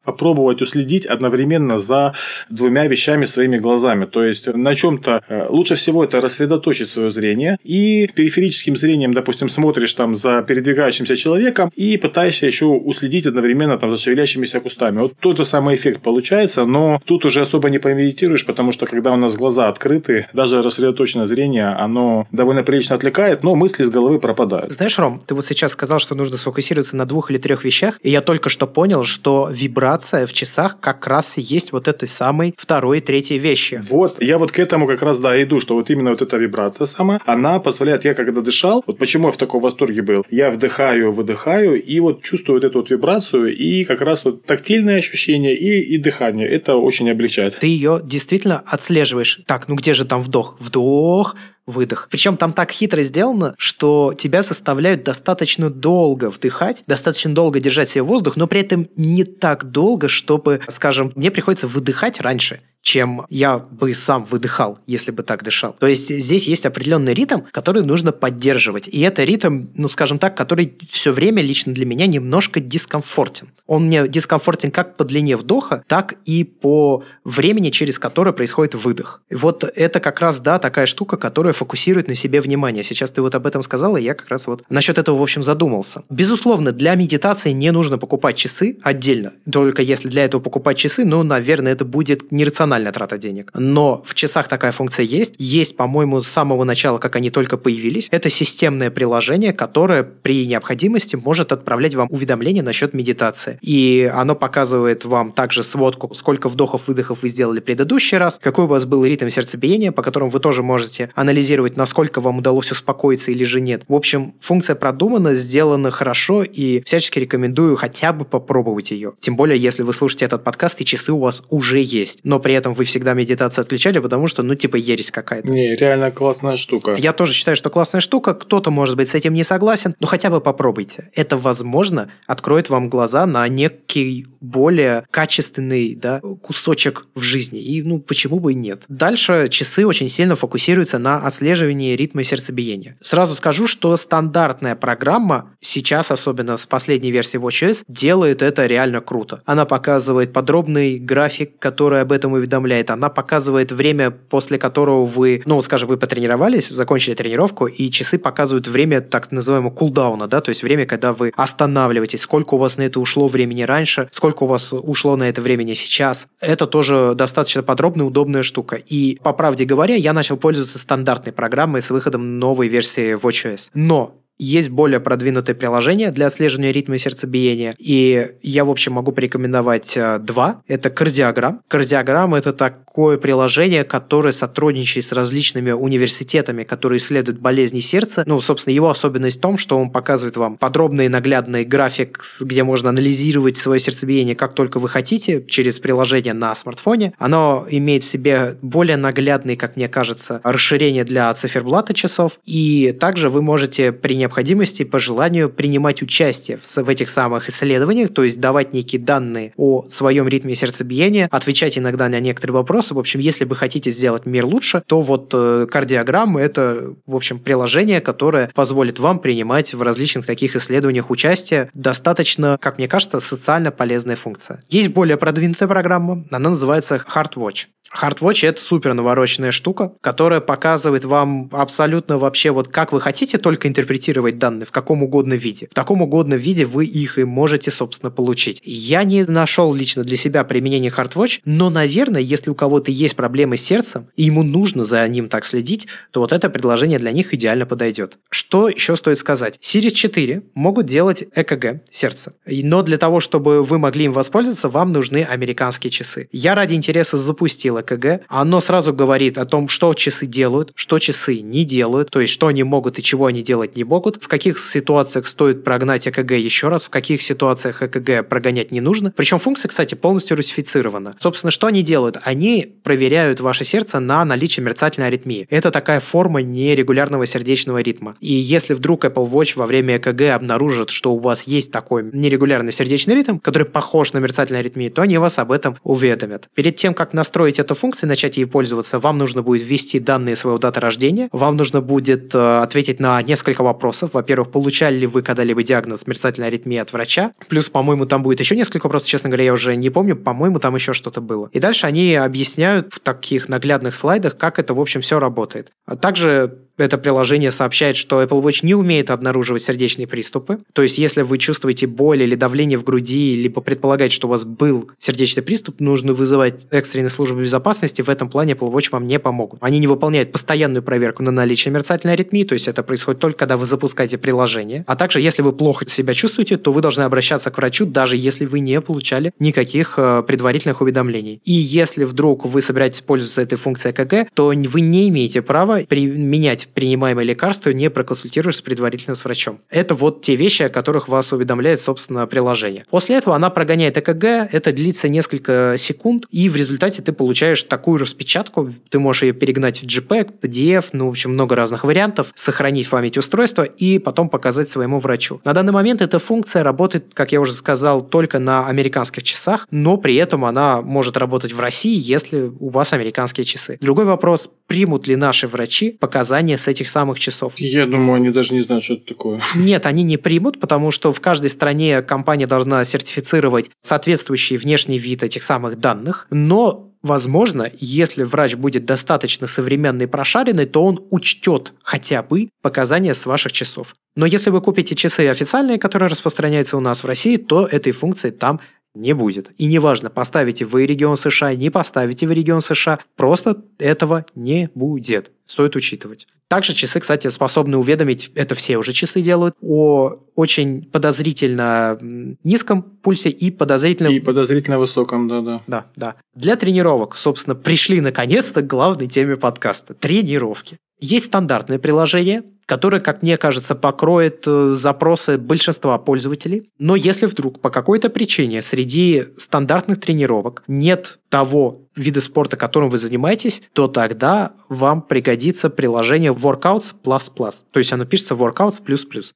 попробовать уследить одновременно за двумя вещами своими глазами. То есть на чем-то э, лучше всего это рассредоточить свое зрение и периферическим зрением, допустим, смотришь там за передвигающимся человеком и пытаешься еще уследить одновременно там за шевелящимися кустами. Вот тот же самый эффект получается, но тут уже особо не помедитируешь, потому что когда у нас глаза открыты, даже рассредоточенное зрение, оно довольно прилично отвлекает, но мысли с головы пропадают.
Знаешь, Ром, ты вот сейчас сказал, что нужно сфокусироваться на двух или трех вещах, и я только что понял, что вибрация в часах как раз и есть вот этой самой второй и третьей вещи.
Вот, я вот к этому как раз, да, иду, что вот именно вот эта вибрация сама, она позволяет, я когда дышал, вот почему я в таком восторге был, я вдыхаю, выдыхаю, и вот чувствую вот эту вот вибрацию, и как раз вот тактильное ощущение и, и дыхание. Это очень облегчает.
Ты ее действительно отслеживаешь. Так, ну где же там вдох? Вдох, выдох. Причем там так хитро сделано, что тебя заставляют достаточно долго вдыхать, достаточно долго держать себе воздух, но при этом не так долго, чтобы, скажем, мне приходится выдыхать раньше чем я бы сам выдыхал, если бы так дышал. То есть здесь есть определенный ритм, который нужно поддерживать. И это ритм, ну, скажем так, который все время лично для меня немножко дискомфортен. Он мне дискомфортен как по длине вдоха, так и по времени, через которое происходит выдох. Вот это как раз, да, такая штука, которая фокусирует на себе внимание. Сейчас ты вот об этом сказала, и я как раз вот насчет этого, в общем, задумался. Безусловно, для медитации не нужно покупать часы отдельно. Только если для этого покупать часы, ну, наверное, это будет нерационально рациональная трата денег. Но в часах такая функция есть. Есть, по-моему, с самого начала, как они только появились. Это системное приложение, которое при необходимости может отправлять вам уведомления насчет медитации. И оно показывает вам также сводку, сколько вдохов-выдохов вы сделали в предыдущий раз, какой у вас был ритм сердцебиения, по которому вы тоже можете анализировать, насколько вам удалось успокоиться или же нет. В общем, функция продумана, сделана хорошо, и всячески рекомендую хотя бы попробовать ее. Тем более, если вы слушаете этот подкаст, и часы у вас уже есть. Но при этом этом вы всегда медитацию отключали, потому что, ну, типа, ересь какая-то.
Не, реально классная штука.
Я тоже считаю, что классная штука. Кто-то, может быть, с этим не согласен, но хотя бы попробуйте. Это, возможно, откроет вам глаза на некий более качественный да, кусочек в жизни. И, ну, почему бы и нет. Дальше часы очень сильно фокусируются на отслеживании ритма сердцебиения. Сразу скажу, что стандартная программа сейчас, особенно с последней версии WatchOS, делает это реально круто. Она показывает подробный график, который об этом уведомляет уведомляет, она показывает время, после которого вы, ну, скажем, вы потренировались, закончили тренировку, и часы показывают время так называемого кулдауна, да, то есть время, когда вы останавливаетесь, сколько у вас на это ушло времени раньше, сколько у вас ушло на это времени сейчас. Это тоже достаточно подробная, удобная штука. И, по правде говоря, я начал пользоваться стандартной программой с выходом новой версии WatchOS. Но есть более продвинутые приложения для отслеживания ритма сердцебиения, и я, в общем, могу порекомендовать э, два. Это кардиограмм. Кардиограмм – это такое приложение, которое сотрудничает с различными университетами, которые исследуют болезни сердца. Ну, собственно, его особенность в том, что он показывает вам подробный наглядный график, где можно анализировать свое сердцебиение как только вы хотите, через приложение на смартфоне. Оно имеет в себе более наглядный, как мне кажется, расширение для циферблата часов, и также вы можете принять необходимости по желанию принимать участие в, этих самых исследованиях, то есть давать некие данные о своем ритме сердцебиения, отвечать иногда на некоторые вопросы. В общем, если вы хотите сделать мир лучше, то вот э, кардиограммы – это, в общем, приложение, которое позволит вам принимать в различных таких исследованиях участие. Достаточно, как мне кажется, социально полезная функция. Есть более продвинутая программа, она называется HeartWatch. HeartWatch – это супер навороченная штука, которая показывает вам абсолютно вообще вот как вы хотите только интерпретировать данные в каком угодно виде. В таком угодно виде вы их и можете, собственно, получить. Я не нашел лично для себя применение HeartWatch, но, наверное, если у кого-то есть проблемы с сердцем, и ему нужно за ним так следить, то вот это предложение для них идеально подойдет. Что еще стоит сказать? Series 4 могут делать ЭКГ сердца, но для того, чтобы вы могли им воспользоваться, вам нужны американские часы. Я ради интереса запустил ЭКГ, оно сразу говорит о том, что часы делают, что часы не делают, то есть что они могут и чего они делать не могут, в каких ситуациях стоит прогнать ЭКГ еще раз, в каких ситуациях ЭКГ прогонять не нужно. Причем функция, кстати, полностью русифицирована. Собственно, что они делают? Они проверяют ваше сердце на наличие мерцательной аритмии. Это такая форма нерегулярного сердечного ритма. И если вдруг Apple Watch во время ЭКГ обнаружит, что у вас есть такой нерегулярный сердечный ритм, который похож на мерцательную аритмию, то они вас об этом уведомят. Перед тем, как настроить эта функция, начать ей пользоваться, вам нужно будет ввести данные своего дата рождения, вам нужно будет э, ответить на несколько вопросов. Во-первых, получали ли вы когда-либо диагноз мерцательной аритмии от врача? Плюс, по-моему, там будет еще несколько вопросов, честно говоря, я уже не помню, по-моему, там еще что-то было. И дальше они объясняют в таких наглядных слайдах, как это, в общем, все работает. А также это приложение сообщает, что Apple Watch не умеет обнаруживать сердечные приступы. То есть, если вы чувствуете боль или давление в груди, либо предполагаете, что у вас был сердечный приступ, нужно вызывать экстренные службы безопасности. В этом плане Apple Watch вам не помогут. Они не выполняют постоянную проверку на наличие мерцательной аритмии, то есть это происходит только когда вы запускаете приложение. А также, если вы плохо себя чувствуете, то вы должны обращаться к врачу, даже если вы не получали никаких э, предварительных уведомлений. И если вдруг вы собираетесь пользоваться этой функцией КГ, то вы не имеете права применять принимаемое лекарство, не проконсультируешься предварительно с врачом. Это вот те вещи, о которых вас уведомляет, собственно, приложение. После этого она прогоняет ЭКГ, это длится несколько секунд, и в результате ты получаешь такую распечатку, ты можешь ее перегнать в JPEG, PDF, ну, в общем, много разных вариантов, сохранить в памяти устройства и потом показать своему врачу. На данный момент эта функция работает, как я уже сказал, только на американских часах, но при этом она может работать в России, если у вас американские часы. Другой вопрос, примут ли наши врачи показания с этих самых часов.
Я думаю, они даже не знают, что это такое.
Нет, они не примут, потому что в каждой стране компания должна сертифицировать соответствующий внешний вид этих самых данных, но Возможно, если врач будет достаточно современный и прошаренный, то он учтет хотя бы показания с ваших часов. Но если вы купите часы официальные, которые распространяются у нас в России, то этой функции там не будет. И неважно, поставите вы регион США, не поставите вы регион США, просто этого не будет. Стоит учитывать. Также часы, кстати, способны уведомить, это все уже часы делают, о очень подозрительно низком пульсе и подозрительно...
И подозрительно высоком, да-да.
Да, да. Для тренировок, собственно, пришли наконец-то к главной теме подкаста. Тренировки. Есть стандартное приложение, которое, как мне кажется, покроет э, запросы большинства пользователей. Но если вдруг по какой-то причине среди стандартных тренировок нет того вида спорта, которым вы занимаетесь, то тогда вам пригодится приложение Workouts++. То есть оно пишется Workouts++.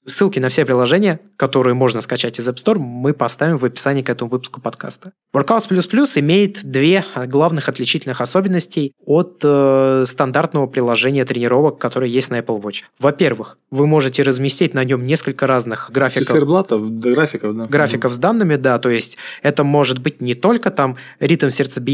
Ссылки на все приложения, которые можно скачать из App Store, мы поставим в описании к этому выпуску подкаста. Workouts++ имеет две главных отличительных особенностей от э, стандартного приложения тренировок, которое есть на Apple Watch. Во-первых, вы можете разместить на нем несколько разных графиков.
Циферблатов, графиков, да.
Графиков с данными, да, то есть это может быть не только там ритм сердцебиения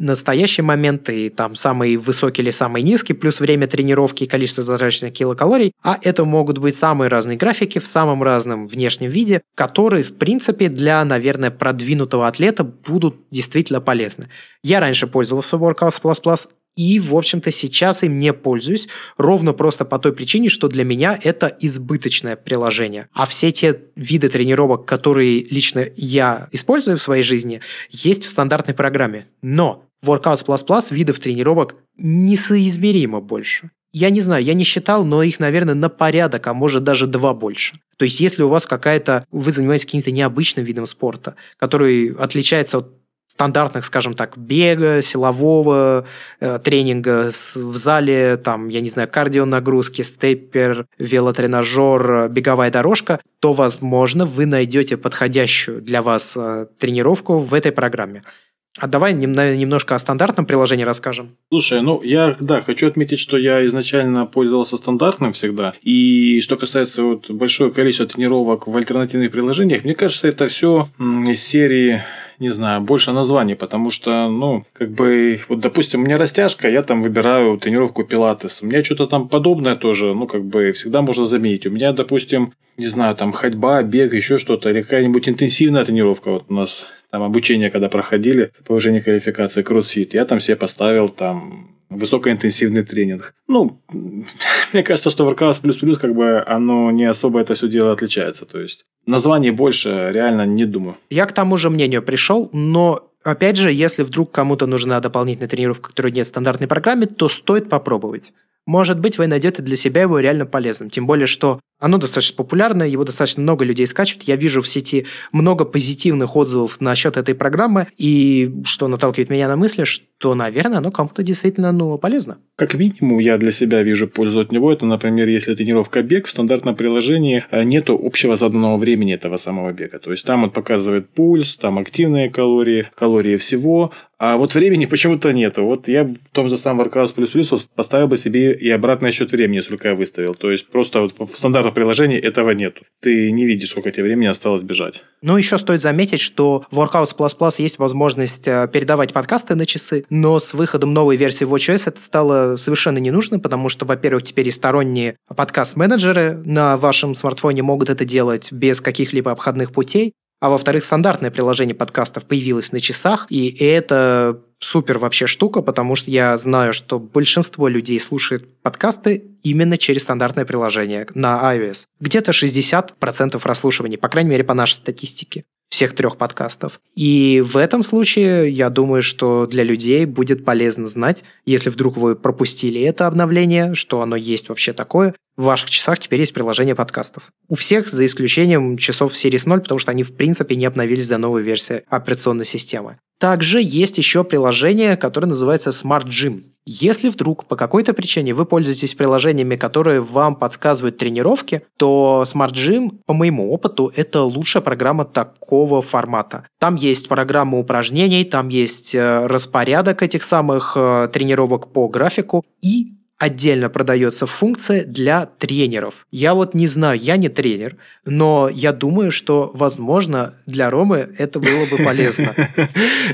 настоящий момент и там самый высокий или самый низкий, плюс время тренировки и количество затраченных килокалорий, а это могут быть самые разные графики в самом разном внешнем виде, которые, в принципе, для, наверное, продвинутого атлета будут действительно полезны. Я раньше пользовался Workouts++, и, в общем-то, сейчас им не пользуюсь, ровно просто по той причине, что для меня это избыточное приложение. А все те виды тренировок, которые лично я использую в своей жизни, есть в стандартной программе. Но Workouts++ видов тренировок несоизмеримо больше. Я не знаю, я не считал, но их, наверное, на порядок, а может даже два больше. То есть, если у вас какая-то, вы занимаетесь каким-то необычным видом спорта, который отличается от стандартных, скажем так, бега, силового э, тренинга с, в зале, там, я не знаю, кардионагрузки, степпер, велотренажер, беговая дорожка, то, возможно, вы найдете подходящую для вас э, тренировку в этой программе. А давай немножко о стандартном приложении расскажем.
Слушай, ну я, да, хочу отметить, что я изначально пользовался стандартным всегда. И что касается вот большого количества тренировок в альтернативных приложениях, мне кажется, это все из серии не знаю, больше названий, потому что, ну, как бы, вот, допустим, у меня растяжка, я там выбираю тренировку пилатес. У меня что-то там подобное тоже, ну, как бы, всегда можно заменить. У меня, допустим, не знаю, там ходьба, бег, еще что-то, или какая-нибудь интенсивная тренировка. Вот у нас там обучение, когда проходили, повышение квалификации, кроссфит, я там себе поставил там высокоинтенсивный тренинг. Ну, *laughs* мне кажется, что Workouts плюс плюс, как бы, оно не особо это все дело отличается. То есть, названий больше реально не думаю.
Я к тому же мнению пришел, но опять же, если вдруг кому-то нужна дополнительная тренировка, которая нет в стандартной программе, то стоит попробовать. Может быть, вы найдете для себя его реально полезным. Тем более, что Оно достаточно популярное, его достаточно много людей скачивают. Я вижу в сети много позитивных отзывов насчет этой программы, и что наталкивает меня на мысли, что, наверное, оно кому-то действительно ну, полезно.
Как минимум, я для себя вижу пользу от него. Это, например, если тренировка бег, в стандартном приложении э, нет общего заданного времени этого самого бега. То есть там он показывает пульс, там активные калории, калории всего, а вот времени *laughs* почему-то нету. Вот я в том же самом Workouts плюс поставил бы себе и обратный счет времени, сколько я выставил. То есть просто вот в стандартном приложении этого нету. Ты не видишь, сколько тебе времени осталось бежать.
Ну, еще стоит заметить, что в Workouts есть возможность э, передавать подкасты на часы, но с выходом новой версии WatchOS это стало совершенно не нужно, потому что, во-первых, теперь и сторонние подкаст-менеджеры на вашем смартфоне могут это делать без каких-либо обходных путей, а во-вторых, стандартное приложение подкастов появилось на часах, и это супер вообще штука, потому что я знаю, что большинство людей слушает подкасты именно через стандартное приложение на iOS. Где-то 60% прослушиваний, по крайней мере, по нашей статистике всех трех подкастов. И в этом случае я думаю, что для людей будет полезно знать, если вдруг вы пропустили это обновление, что оно есть вообще такое, в ваших часах теперь есть приложение подкастов. У всех, за исключением часов Series 0, потому что они, в принципе, не обновились до новой версии операционной системы. Также есть еще приложение, которое называется Smart Gym. Если вдруг по какой-то причине вы пользуетесь приложениями, которые вам подсказывают тренировки, то Smart Gym, по моему опыту, это лучшая программа такого формата. Там есть программа упражнений, там есть э, распорядок этих самых э, тренировок по графику и отдельно продается функция для тренеров. Я вот не знаю, я не тренер, но я думаю, что, возможно, для Ромы это было бы полезно. *laughs*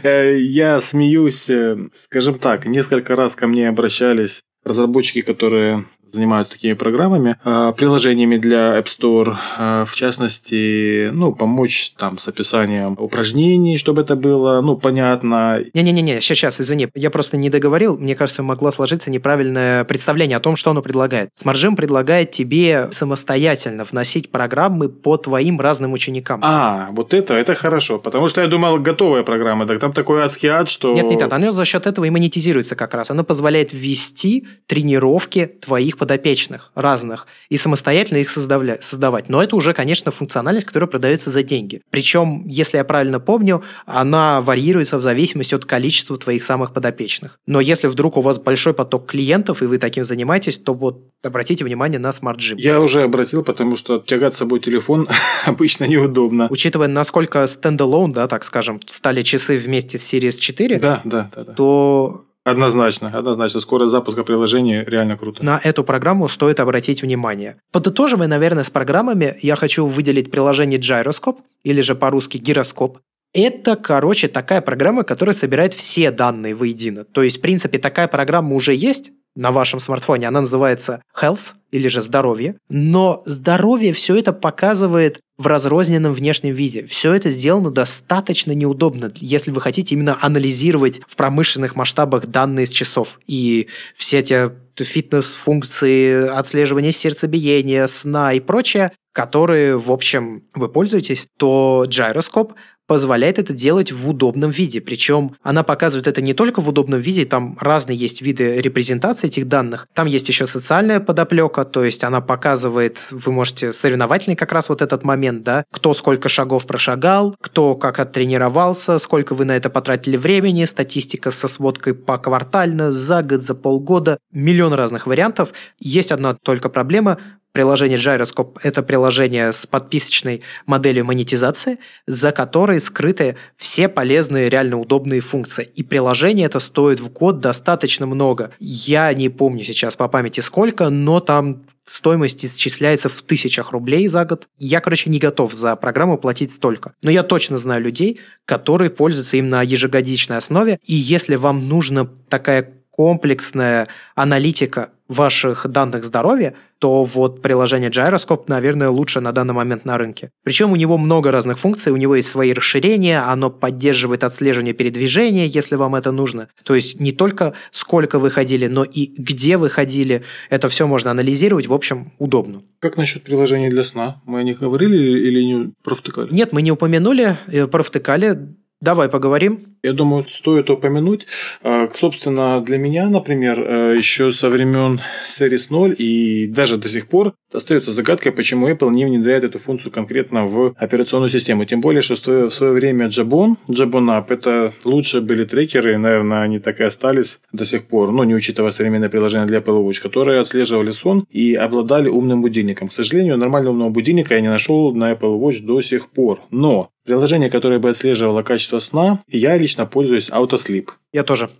Э, я смеюсь, э, скажем так, несколько раз ко мне обращались разработчики, которые занимаются такими программами, а, приложениями для App Store, а, в частности, ну, помочь там с описанием упражнений, чтобы это было, ну, понятно.
Не-не-не, сейчас, сейчас, извини, я просто не договорил, мне кажется, могла сложиться неправильное представление о том, что оно предлагает. Smartgym предлагает тебе самостоятельно вносить программы по твоим разным ученикам.
А, вот это, это хорошо, потому что я думал, готовая программа, так там такой адский ад, что...
Нет, нет, нет, она за счет этого и монетизируется как раз. Она позволяет ввести тренировки твоих подопечных разных и самостоятельно их создавать. Но это уже, конечно, функциональность, которая продается за деньги. Причем, если я правильно помню, она варьируется в зависимости от количества твоих самых подопечных. Но если вдруг у вас большой поток клиентов, и вы таким занимаетесь, то вот обратите внимание на Smart Gym.
Я уже обратил, потому что тягать с собой телефон *laughs* обычно неудобно.
Учитывая, насколько стендалон, да, так скажем, стали часы вместе с Series 4,
да, да, да, да.
то
Однозначно, однозначно. Скорость запуска приложения реально круто.
На эту программу стоит обратить внимание. Подытоживая, наверное, с программами, я хочу выделить приложение Gyroscope, или же по-русски гироскоп. Это, короче, такая программа, которая собирает все данные воедино. То есть, в принципе, такая программа уже есть, на вашем смартфоне. Она называется Health или же здоровье. Но здоровье все это показывает в разрозненном внешнем виде. Все это сделано достаточно неудобно, если вы хотите именно анализировать в промышленных масштабах данные с часов. И все эти фитнес-функции, отслеживания сердцебиения, сна и прочее, которые, в общем, вы пользуетесь, то гироскоп позволяет это делать в удобном виде. Причем она показывает это не только в удобном виде, там разные есть виды репрезентации этих данных. Там есть еще социальная подоплека, то есть она показывает, вы можете соревновательный как раз вот этот момент, да, кто сколько шагов прошагал, кто как оттренировался, сколько вы на это потратили времени, статистика со сводкой по квартально, за год, за полгода, миллион разных вариантов. Есть одна только проблема, приложение Gyroscope – это приложение с подписочной моделью монетизации, за которой скрыты все полезные, реально удобные функции. И приложение это стоит в год достаточно много. Я не помню сейчас по памяти сколько, но там стоимость исчисляется в тысячах рублей за год. Я, короче, не готов за программу платить столько. Но я точно знаю людей, которые пользуются им на ежегодичной основе. И если вам нужна такая комплексная аналитика ваших данных здоровья, то вот приложение Gyroscope, наверное, лучше на данный момент на рынке. Причем у него много разных функций, у него есть свои расширения, оно поддерживает отслеживание передвижения, если вам это нужно. То есть не только сколько вы ходили, но и где вы ходили. Это все можно анализировать, в общем, удобно.
Как насчет приложения для сна? Мы о них говорили или не провтыкали?
Нет, мы не упомянули, э, провтыкали. Давай поговорим.
Я думаю, стоит упомянуть. А, собственно, для меня, например, э, еще со времен Series 0 и даже до сих пор остается загадкой, почему Apple не внедряет эту функцию конкретно в операционную систему. Тем более, что в свое время Jabon, Jabon App, это лучше были трекеры, наверное, они так и остались до сих пор, ну, не учитывая современное приложение для Apple Watch, которые отслеживали сон и обладали умным будильником. К сожалению, нормального умного будильника я не нашел на Apple Watch до сих пор. Но приложение, которое бы отслеживало качество сна, я лично пользуюсь AutoSleep.
Я тоже.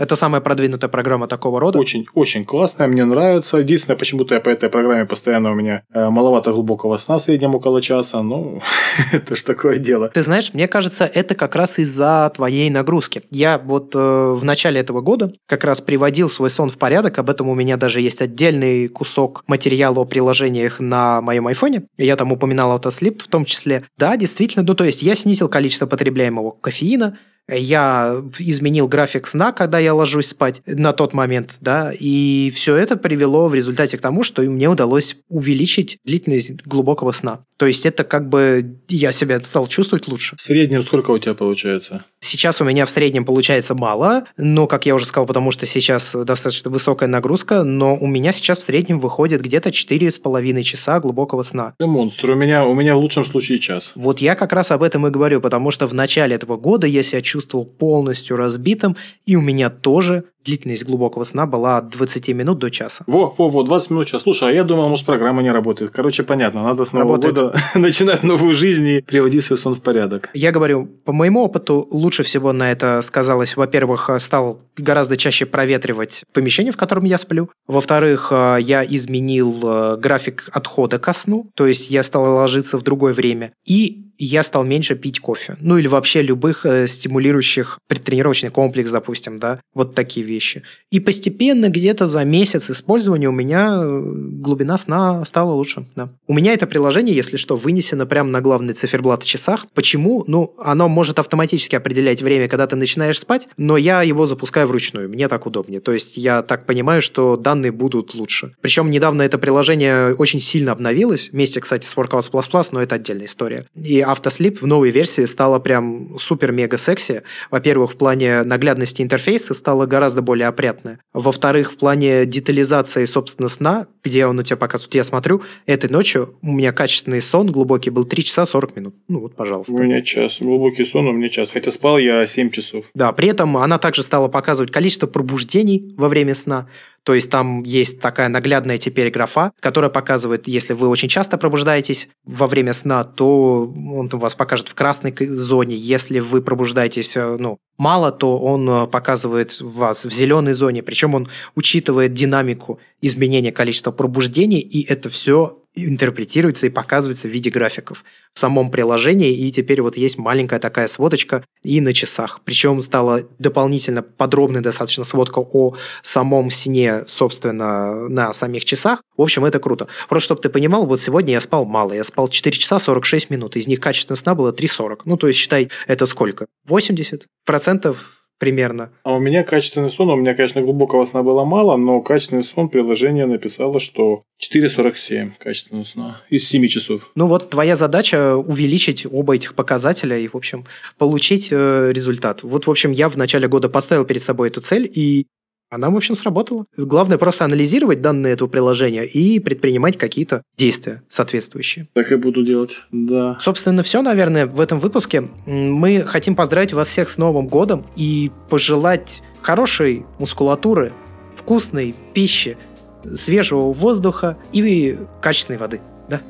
Это самая продвинутая программа такого рода.
Очень, очень классная, мне нравится. Единственное, почему-то я по этой программе постоянно у меня э, маловато глубокого сна, в среднем около часа. Ну, *laughs* это ж такое дело.
Ты знаешь, мне кажется, это как раз из-за твоей нагрузки. Я вот э, в начале этого года как раз приводил свой сон в порядок. Об этом у меня даже есть отдельный кусок материала о приложениях на моем айфоне. Я там упоминал AutoSleep в том числе. Да, действительно, ну то есть я снизил количество потребляемого кофеина, я изменил график сна, когда я ложусь спать на тот момент, да, и все это привело в результате к тому, что мне удалось увеличить длительность глубокого сна. То есть это как бы я себя стал чувствовать лучше.
В среднем сколько у тебя получается?
Сейчас у меня в среднем получается мало, но, как я уже сказал, потому что сейчас достаточно высокая нагрузка, но у меня сейчас в среднем выходит где-то 4,5 часа глубокого сна.
Ты монстр, у меня, у меня в лучшем случае час.
Вот я как раз об этом и говорю, потому что в начале этого года я себя чувствовал полностью разбитым, и у меня тоже длительность глубокого сна была от 20 минут до часа.
Во, во, во, 20 минут час. Слушай, а я думал, может, программа не работает. Короче, понятно, надо с нового работает. года *laughs* начинать новую жизнь и приводить свой сон в порядок.
Я говорю, по моему опыту, лучше всего на это сказалось, во-первых, стал гораздо чаще проветривать помещение, в котором я сплю. Во-вторых, э, я изменил э, график отхода ко сну, то есть я стал ложиться в другое время. И я стал меньше пить кофе. Ну или вообще любых э, стимулирующих предтренировочный комплекс, допустим, да, вот такие вещи. И постепенно где-то за месяц использования у меня э, глубина сна стала лучше, да. У меня это приложение, если что, вынесено прямо на главный циферблат в часах. Почему? Ну, оно может автоматически определять время, когда ты начинаешь спать, но я его запускаю вручную, мне так удобнее. То есть я так понимаю, что данные будут лучше. Причем недавно это приложение очень сильно обновилось, вместе, кстати, с Workouts++, но это отдельная история. И автослип в новой версии стало прям супер-мега секси. Во-первых, в плане наглядности интерфейса стало гораздо более опрятное. Во-вторых, в плане детализации, собственно, сна, где он у тебя показывает, я смотрю, этой ночью у меня качественный сон глубокий был 3 часа 40 минут. Ну вот, пожалуйста.
У меня час. Глубокий сон у меня час. Хотя спал я 7 часов.
Да, при этом она также стала показывать количество пробуждений во время сна. То есть там есть такая наглядная теперь графа, которая показывает, если вы очень часто пробуждаетесь во время сна, то он вас покажет в красной зоне. Если вы пробуждаетесь э, ну, мало, то он э, показывает вас в зеленой зоне. Причем он учитывает динамику изменения количества пробуждений, и это все интерпретируется и показывается в виде графиков в самом приложении, и теперь вот есть маленькая такая сводочка и на часах. Причем стала дополнительно подробная достаточно сводка о самом сне, собственно, на самих часах. В общем, это круто. Просто чтобы ты понимал, вот сегодня я спал мало. Я спал 4 часа 46 минут. Из них качественного сна было 3,40. Ну, то есть, считай, это сколько? 80% примерно.
А у меня качественный сон, у меня, конечно, глубокого сна было мало, но качественный сон приложение написало, что 4,47 качественного сна из 7 часов.
Ну вот твоя задача увеличить оба этих показателя и, в общем, получить э, результат. Вот, в общем, я в начале года поставил перед собой эту цель, и она, в общем, сработала. Главное просто анализировать данные этого приложения и предпринимать какие-то действия соответствующие.
Так и буду делать, да.
Собственно, все, наверное, в этом выпуске. Мы хотим поздравить вас всех с Новым годом и пожелать хорошей мускулатуры, вкусной пищи, свежего воздуха и качественной воды. Да?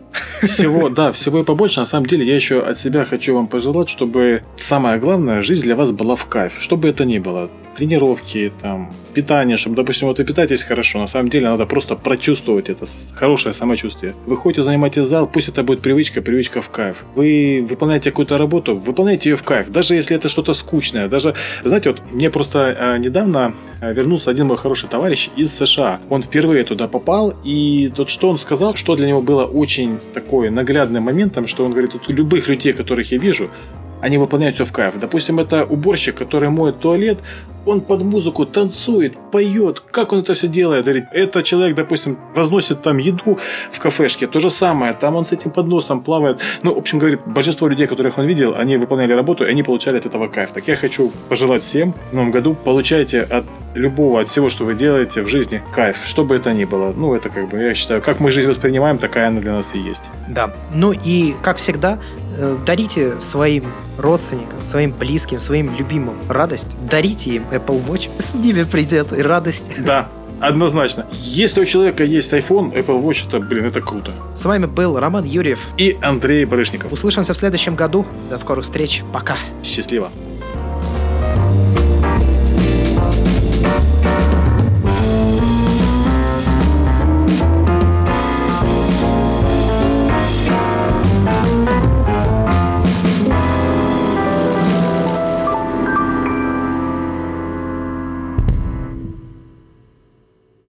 Всего, *laughs* да, всего и побольше. На самом деле, я еще от себя хочу вам пожелать, чтобы самое главное, жизнь для вас была в кайф. Что бы это ни было тренировки, там, питание, чтобы, допустим, вот вы питаетесь хорошо, на самом деле надо просто прочувствовать это хорошее самочувствие. Вы ходите, занимаетесь зал, пусть это будет привычка, привычка в кайф. Вы выполняете какую-то работу, выполняйте ее в кайф, даже если это что-то скучное. Даже, знаете, вот мне просто э, недавно э, вернулся один мой хороший товарищ из США. Он впервые туда попал, и тот, что он сказал, что для него было очень такой наглядным моментом, что он говорит, вот любых людей, которых я вижу, они выполняют все в кайф. Допустим, это уборщик, который моет туалет, он под музыку танцует, поет. Как он это все делает? Это человек, допустим, разносит там еду в кафешке. То же самое. Там он с этим подносом плавает. Ну, в общем, говорит, большинство людей, которых он видел, они выполняли работу, и они получали от этого кайф. Так я хочу пожелать всем в новом году получайте от любого, от всего, что вы делаете в жизни, кайф, что бы это ни было. Ну, это как бы, я считаю, как мы жизнь воспринимаем, такая она для нас и есть.
Да. Ну и, как всегда, дарите своим родственникам, своим близким, своим любимым радость. Дарите им Apple Watch. *laughs* С ними придет и радость.
Да, Однозначно. Если у человека есть iPhone, Apple Watch, это, блин, это круто.
С вами был Роман Юрьев
и Андрей Барышников.
Услышимся в следующем году. До скорых встреч. Пока.
Счастливо.